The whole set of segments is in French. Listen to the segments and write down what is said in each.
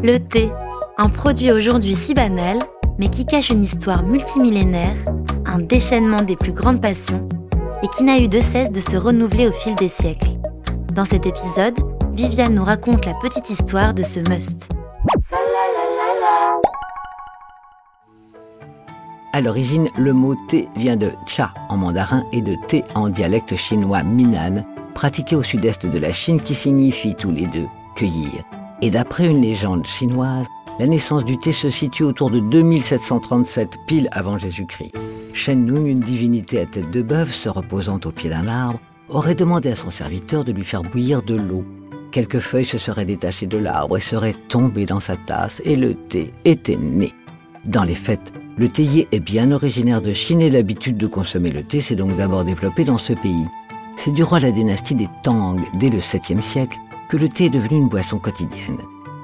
Le thé, un produit aujourd'hui si banal, mais qui cache une histoire multimillénaire, un déchaînement des plus grandes passions, et qui n'a eu de cesse de se renouveler au fil des siècles. Dans cet épisode, Viviane nous raconte la petite histoire de ce must. À l'origine, le mot thé vient de cha en mandarin et de thé en dialecte chinois Minan, pratiqué au sud-est de la Chine qui signifie tous les deux cueillir. Et d'après une légende chinoise, la naissance du thé se situe autour de 2737 pile avant Jésus-Christ. Shen Nung, une divinité à tête de bœuf se reposant au pied d'un arbre, aurait demandé à son serviteur de lui faire bouillir de l'eau. Quelques feuilles se seraient détachées de l'arbre et seraient tombées dans sa tasse et le thé était né. Dans les fêtes, le théier est bien originaire de Chine et l'habitude de consommer le thé s'est donc d'abord développée dans ce pays. C'est durant la dynastie des Tang, dès le 7e siècle, que le thé est devenu une boisson quotidienne.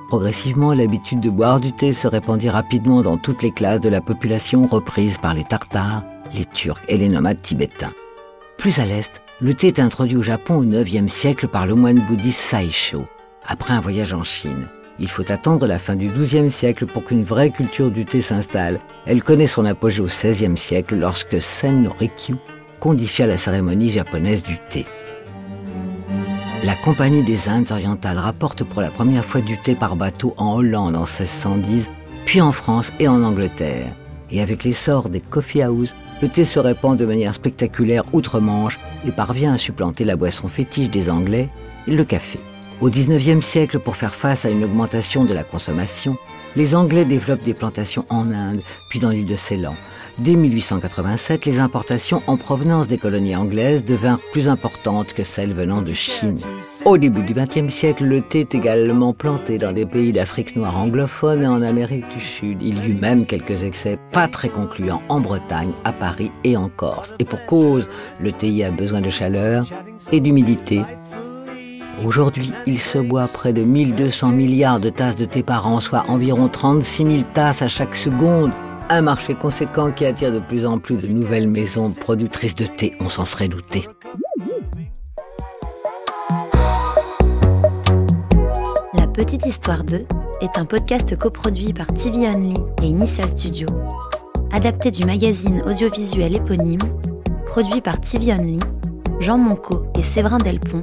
Progressivement, l'habitude de boire du thé se répandit rapidement dans toutes les classes de la population reprise par les Tartares, les Turcs et les nomades tibétains. Plus à l'est, le thé est introduit au Japon au IXe siècle par le moine bouddhiste Saisho, après un voyage en Chine. Il faut attendre la fin du XIIe siècle pour qu'une vraie culture du thé s'installe. Elle connaît son apogée au XVIe siècle lorsque Sen no Rikyu condifia la cérémonie japonaise du thé. La Compagnie des Indes orientales rapporte pour la première fois du thé par bateau en Hollande en 1610, puis en France et en Angleterre. Et avec l'essor des coffee houses, le thé se répand de manière spectaculaire outre-Manche et parvient à supplanter la boisson fétiche des Anglais, le café. Au XIXe siècle, pour faire face à une augmentation de la consommation, les Anglais développent des plantations en Inde, puis dans l'île de Ceylan, Dès 1887, les importations en provenance des colonies anglaises devinrent plus importantes que celles venant de Chine. Au début du XXe siècle, le thé est également planté dans des pays d'Afrique noire anglophone et en Amérique du Sud. Il y eut même quelques excès pas très concluants en Bretagne, à Paris et en Corse. Et pour cause, le thé a besoin de chaleur et d'humidité. Aujourd'hui, il se boit près de 1200 milliards de tasses de thé par an, soit environ 36 000 tasses à chaque seconde. Un marché conséquent qui attire de plus en plus de nouvelles maisons productrices de thé, on s'en serait douté. La Petite Histoire 2 est un podcast coproduit par TV Only et Initial Studio, adapté du magazine audiovisuel éponyme, produit par TV Only, Jean Monco et Séverin Delpont,